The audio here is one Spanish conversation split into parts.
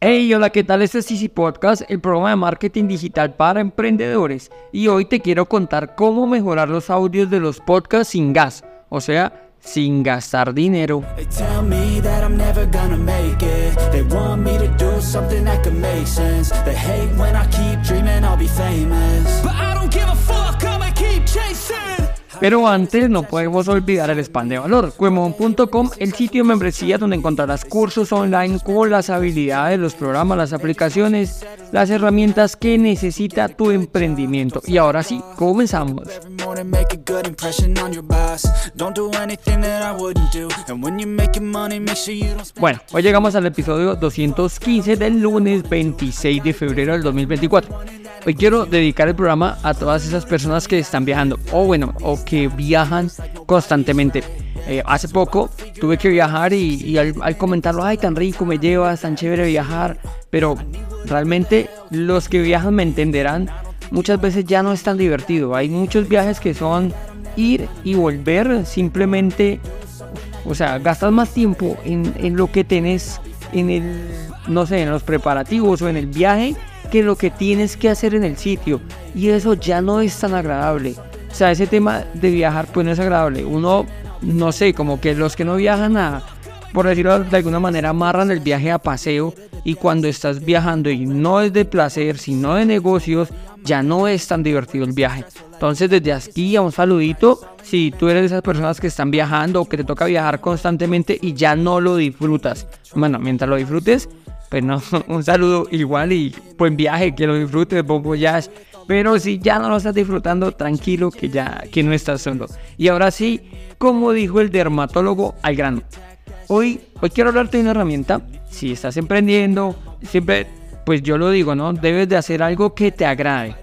Hey, hola, ¿qué tal? Este es Easy Podcast, el programa de marketing digital para emprendedores. Y hoy te quiero contar cómo mejorar los audios de los podcasts sin gas, o sea, sin gastar dinero. They Pero antes no podemos olvidar el spam de valor, cuemon.com, el sitio de membresía donde encontrarás cursos online con las habilidades, los programas, las aplicaciones, las herramientas que necesita tu emprendimiento. Y ahora sí, comenzamos. Bueno, hoy llegamos al episodio 215 del lunes 26 de febrero del 2024. Hoy quiero dedicar el programa a todas esas personas que están viajando, o bueno, o que viajan constantemente. Eh, hace poco tuve que viajar y, al comentarlo, ay, tan rico me llevas, tan chévere viajar, pero realmente los que viajan me entenderán, muchas veces ya no es tan divertido. Hay muchos viajes que son ir y volver, simplemente o sea, gastas más tiempo en, en lo que tenés en el, no sé, en los preparativos o en el viaje que lo que tienes que hacer en el sitio. Y eso ya no es tan agradable. O sea, ese tema de viajar pues no es agradable. Uno, no sé, como que los que no viajan a, por decirlo de alguna manera, amarran el viaje a paseo. Y cuando estás viajando y no es de placer, sino de negocios, ya no es tan divertido el viaje. Entonces, desde aquí un saludito, si tú eres de esas personas que están viajando o que te toca viajar constantemente y ya no lo disfrutas. Bueno, mientras lo disfrutes, pues no, un saludo igual y buen viaje, que lo disfrutes, Bobo Jazz. Pero si ya no lo estás disfrutando, tranquilo que ya que no estás solo. Y ahora sí, como dijo el dermatólogo al grano. Hoy, hoy quiero hablarte de una herramienta. Si estás emprendiendo, siempre, pues yo lo digo, ¿no? Debes de hacer algo que te agrade.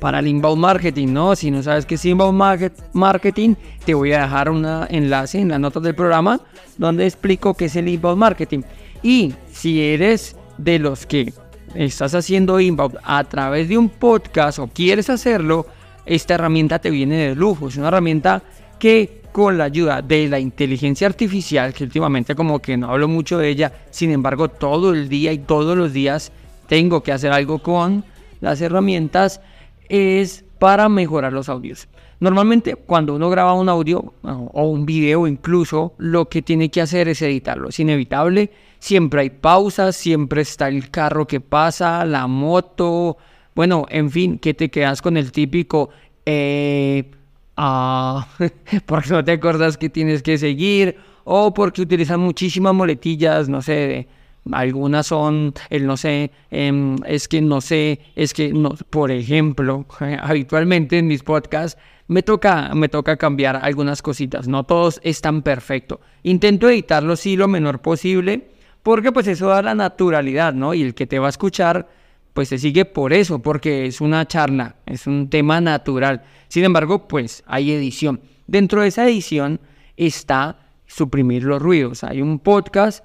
Para el inbound marketing, ¿no? Si no sabes qué es inbound market- marketing, te voy a dejar un enlace en las notas del programa donde explico qué es el inbound marketing. Y si eres de los que estás haciendo inbound a través de un podcast o quieres hacerlo, esta herramienta te viene de lujo. Es una herramienta que con la ayuda de la inteligencia artificial, que últimamente como que no hablo mucho de ella, sin embargo todo el día y todos los días tengo que hacer algo con las herramientas, es para mejorar los audios. Normalmente cuando uno graba un audio o un video incluso, lo que tiene que hacer es editarlo. Es inevitable, siempre hay pausas, siempre está el carro que pasa, la moto, bueno, en fin, que te quedas con el típico... Eh, ah, porque no te acuerdas que tienes que seguir o porque utilizan muchísimas muletillas, no sé, algunas son el no sé, em, es que no sé, es que no, por ejemplo, habitualmente en mis podcasts me toca, me toca cambiar algunas cositas, no todos están perfecto. Intento editarlo sí lo menor posible, porque pues eso da la naturalidad, ¿no? Y el que te va a escuchar pues se sigue por eso, porque es una charla, es un tema natural. Sin embargo, pues hay edición. Dentro de esa edición está suprimir los ruidos. Hay un podcast,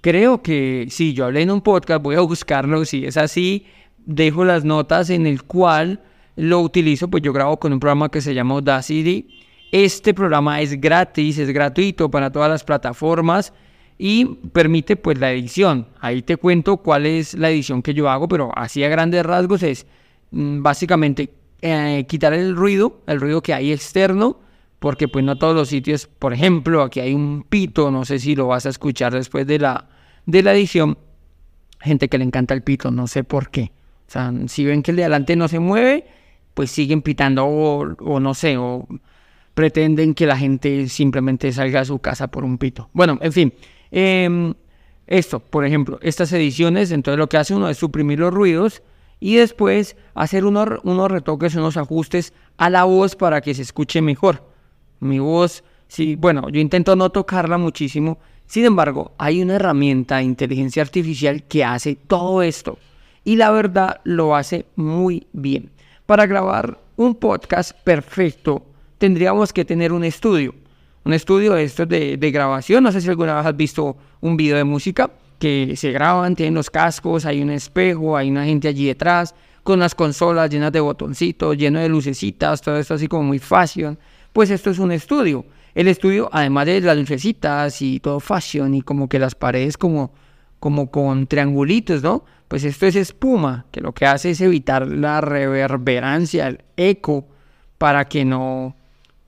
creo que si yo hablé en un podcast, voy a buscarlo, si es así, dejo las notas en el cual lo utilizo, pues yo grabo con un programa que se llama Audacity. Este programa es gratis, es gratuito para todas las plataformas y permite pues la edición. Ahí te cuento cuál es la edición que yo hago, pero así a grandes rasgos es mm, básicamente eh, quitar el ruido, el ruido que hay externo, porque pues no todos los sitios, por ejemplo, aquí hay un pito, no sé si lo vas a escuchar después de la, de la edición, gente que le encanta el pito, no sé por qué. O sea, si ven que el de adelante no se mueve, pues siguen pitando o, o no sé, o pretenden que la gente simplemente salga a su casa por un pito. Bueno, en fin, em, esto, por ejemplo, estas ediciones, entonces lo que hace uno es suprimir los ruidos y después hacer unos, unos retoques, unos ajustes a la voz para que se escuche mejor. Mi voz, sí, bueno, yo intento no tocarla muchísimo, sin embargo, hay una herramienta de inteligencia artificial que hace todo esto y la verdad lo hace muy bien. Para grabar un podcast perfecto, tendríamos que tener un estudio. Un estudio de estos de, de grabación. No sé si alguna vez has visto un video de música que se graban, tienen los cascos, hay un espejo, hay una gente allí detrás, con unas consolas llenas de botoncitos, lleno de lucecitas, todo esto así como muy fashion. Pues esto es un estudio. El estudio, además de las lucecitas y todo fashion y como que las paredes como como con triangulitos, ¿no? Pues esto es espuma, que lo que hace es evitar la reverberancia, el eco, para que no,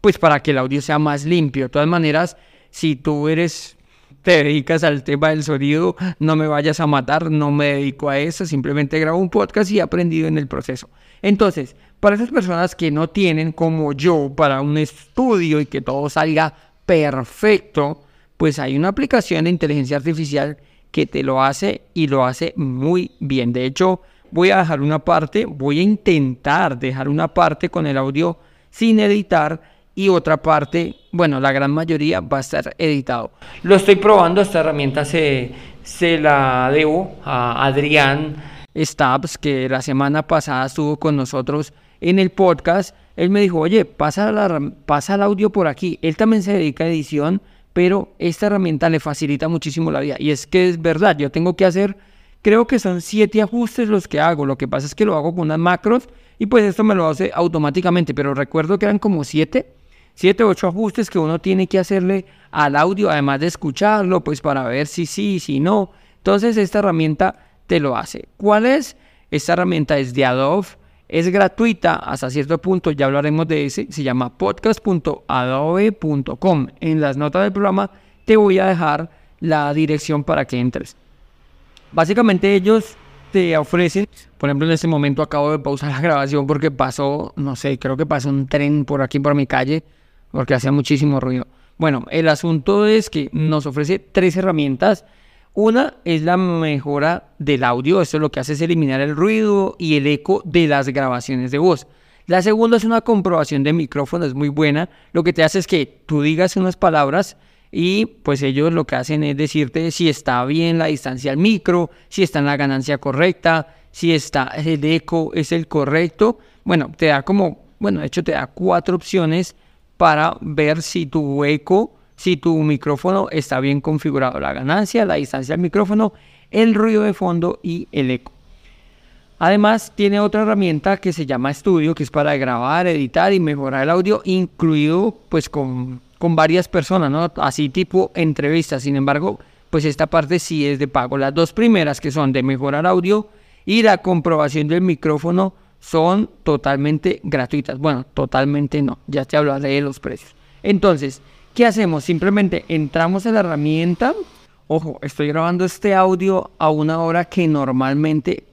pues para que el audio sea más limpio. De todas maneras, si tú eres, te dedicas al tema del sonido, no me vayas a matar, no me dedico a eso, simplemente grabo un podcast y he aprendido en el proceso. Entonces, para esas personas que no tienen como yo para un estudio y que todo salga perfecto, pues hay una aplicación de inteligencia artificial que te lo hace y lo hace muy bien. De hecho, voy a dejar una parte, voy a intentar dejar una parte con el audio sin editar y otra parte, bueno, la gran mayoría va a estar editado. Lo estoy probando, esta herramienta se, se la debo a Adrián Stabs, que la semana pasada estuvo con nosotros en el podcast. Él me dijo, oye, pasa, la, pasa el audio por aquí. Él también se dedica a edición pero esta herramienta le facilita muchísimo la vida. Y es que es verdad, yo tengo que hacer, creo que son siete ajustes los que hago. Lo que pasa es que lo hago con unas macros y pues esto me lo hace automáticamente, pero recuerdo que eran como siete, siete, ocho ajustes que uno tiene que hacerle al audio, además de escucharlo, pues para ver si sí, si no. Entonces esta herramienta te lo hace. ¿Cuál es? Esta herramienta es de Adobe es gratuita hasta cierto punto, ya hablaremos de ese, se llama podcast.adobe.com. En las notas del programa te voy a dejar la dirección para que entres. Básicamente ellos te ofrecen, por ejemplo en este momento acabo de pausar la grabación porque pasó, no sé, creo que pasó un tren por aquí por mi calle porque hacía muchísimo ruido. Bueno, el asunto es que nos ofrece tres herramientas una es la mejora del audio, esto lo que hace es eliminar el ruido y el eco de las grabaciones de voz. La segunda es una comprobación de micrófono, es muy buena. Lo que te hace es que tú digas unas palabras y pues ellos lo que hacen es decirte si está bien la distancia al micro, si está en la ganancia correcta, si está el eco es el correcto. Bueno, te da como, bueno, de hecho te da cuatro opciones para ver si tu eco si tu micrófono está bien configurado, la ganancia, la distancia del micrófono, el ruido de fondo y el eco. Además, tiene otra herramienta que se llama Studio, que es para grabar, editar y mejorar el audio, incluido pues con, con varias personas, ¿no? Así tipo entrevistas. Sin embargo, pues esta parte sí es de pago. Las dos primeras, que son de mejorar audio y la comprobación del micrófono, son totalmente gratuitas. Bueno, totalmente no. Ya te hablaré de los precios. Entonces, ¿Qué hacemos? Simplemente entramos en la herramienta. Ojo, estoy grabando este audio a una hora que normalmente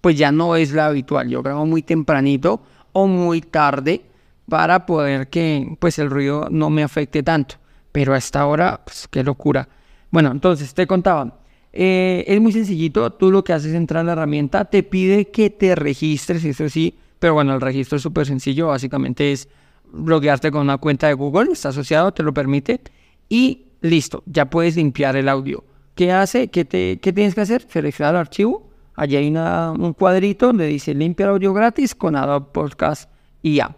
pues ya no es la habitual. Yo grabo muy tempranito o muy tarde para poder que pues el ruido no me afecte tanto. Pero a esta hora, pues qué locura. Bueno, entonces te contaba. Eh, es muy sencillito. Tú lo que haces es entrar en la herramienta. Te pide que te registres, eso sí. Pero bueno, el registro es súper sencillo. Básicamente es bloquearte con una cuenta de Google, está asociado, te lo permite, y listo, ya puedes limpiar el audio. ¿Qué hace? ¿Qué, te, qué tienes que hacer? Seleccionar el archivo, allí hay un cuadrito donde dice limpia el audio gratis con Adobe Podcast y ya.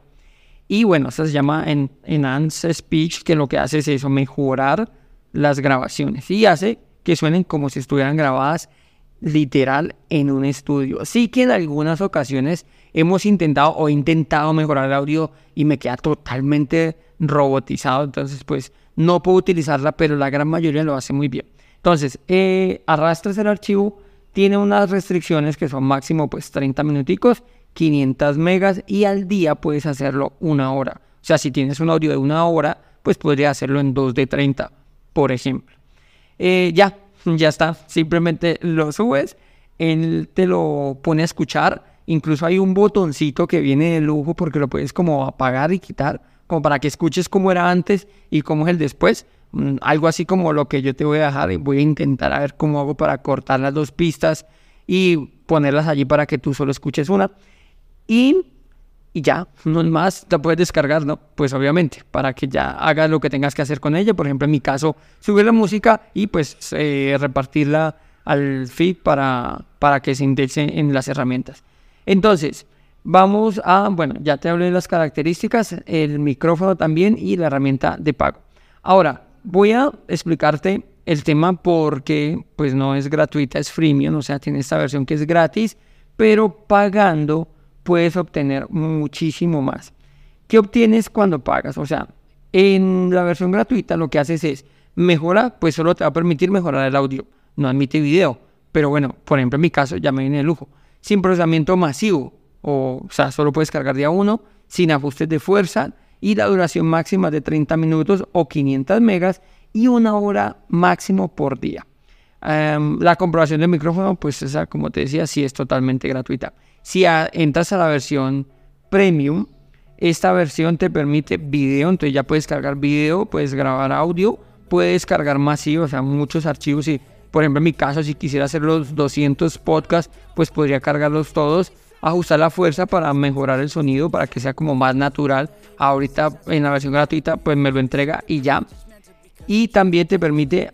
Y bueno, eso se llama en, Enhance Speech, que lo que hace es eso, mejorar las grabaciones y hace que suenen como si estuvieran grabadas literal en un estudio. Así que en algunas ocasiones hemos intentado o intentado mejorar el audio y me queda totalmente robotizado, entonces pues no puedo utilizarla, pero la gran mayoría lo hace muy bien. Entonces, eh, arrastras el archivo, tiene unas restricciones que son máximo pues 30 minuticos, 500 megas y al día puedes hacerlo una hora. O sea, si tienes un audio de una hora, pues podría hacerlo en 2 de 30, por ejemplo. Eh, ya, ya está, simplemente lo subes, él te lo pone a escuchar Incluso hay un botoncito que viene de lujo porque lo puedes como apagar y quitar, como para que escuches cómo era antes y cómo es el después. Mm, algo así como lo que yo te voy a dejar y voy a intentar a ver cómo hago para cortar las dos pistas y ponerlas allí para que tú solo escuches una. Y, y ya, no es más, la puedes descargar, ¿no? Pues obviamente, para que ya hagas lo que tengas que hacer con ella. Por ejemplo, en mi caso, subir la música y pues eh, repartirla al feed para, para que se indexe en las herramientas. Entonces, vamos a, bueno, ya te hablé de las características, el micrófono también y la herramienta de pago. Ahora, voy a explicarte el tema porque pues no es gratuita, es freemium, o sea, tiene esta versión que es gratis, pero pagando puedes obtener muchísimo más. ¿Qué obtienes cuando pagas? O sea, en la versión gratuita lo que haces es mejora, pues solo te va a permitir mejorar el audio. no admite video. Pero bueno, por ejemplo, en mi caso ya me viene de lujo. Sin procesamiento masivo, o, o sea, solo puedes cargar día uno, sin ajustes de fuerza y la duración máxima de 30 minutos o 500 megas y una hora máximo por día. Em, la comprobación del micrófono, pues esa, como te decía, sí es totalmente gratuita. Si entras a la versión premium, esta versión te permite video, entonces ya puedes cargar video, puedes grabar audio, puedes cargar masivo, o sea, muchos archivos. Y, por ejemplo, en mi caso, si quisiera hacer los 200 podcasts, pues podría cargarlos todos, ajustar la fuerza para mejorar el sonido, para que sea como más natural. Ahorita en la versión gratuita, pues me lo entrega y ya. Y también te permite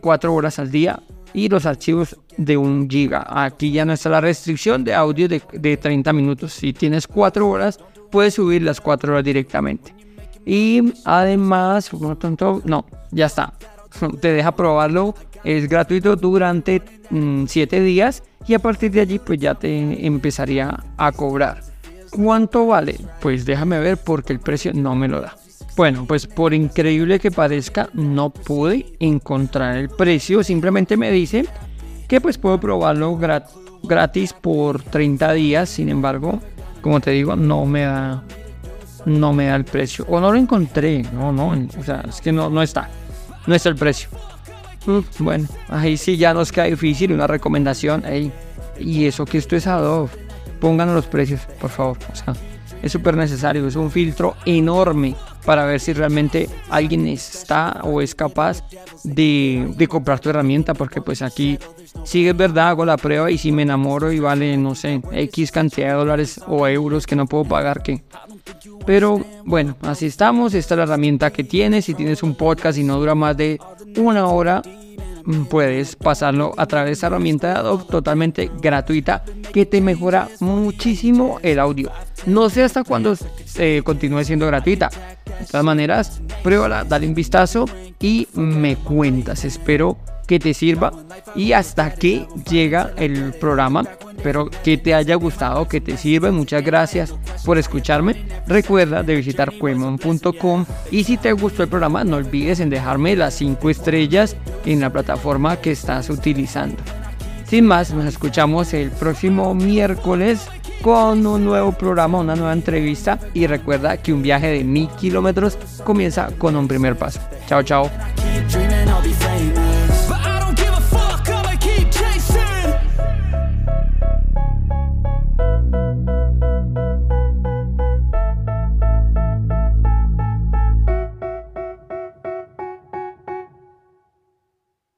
4 eh, horas al día y los archivos de 1 giga. Aquí ya no está la restricción de audio de, de 30 minutos. Si tienes 4 horas, puedes subir las 4 horas directamente. Y además, no, ya está. Te deja probarlo. Es gratuito durante 7 mm, días y a partir de allí pues ya te empezaría a cobrar. ¿Cuánto vale? Pues déjame ver porque el precio no me lo da. Bueno, pues por increíble que parezca, no pude encontrar el precio. Simplemente me dice que pues puedo probarlo gratis por 30 días. Sin embargo, como te digo, no me da no me da el precio. O no lo encontré. No, no. O sea, es que no, no está. No está el precio. Mm, bueno, ahí sí ya nos queda difícil. Una recomendación. y eso que esto es Adobe. Pónganos los precios, por favor. O sea, es súper necesario. Es un filtro enorme para ver si realmente alguien está o es capaz de, comprar tu herramienta, porque pues aquí si es verdad, hago la prueba y si me enamoro y vale, no sé, X cantidad de dólares o euros que no puedo pagar, que... Pero bueno, así estamos, esta es la herramienta que tienes, si tienes un podcast y no dura más de una hora, puedes pasarlo a través de herramienta de Adobe totalmente gratuita que te mejora muchísimo el audio. No sé hasta cuándo eh, continúe siendo gratuita. De todas maneras, pruébala, dale un vistazo y me cuentas. Espero que te sirva y hasta que llega el programa. Espero que te haya gustado, que te sirva. Muchas gracias por escucharme. Recuerda de visitar cuemon.com y si te gustó el programa no olvides en dejarme las 5 estrellas en la plataforma que estás utilizando. Sin más, nos escuchamos el próximo miércoles con un nuevo programa, una nueva entrevista y recuerda que un viaje de mil kilómetros comienza con un primer paso. Chao, chao.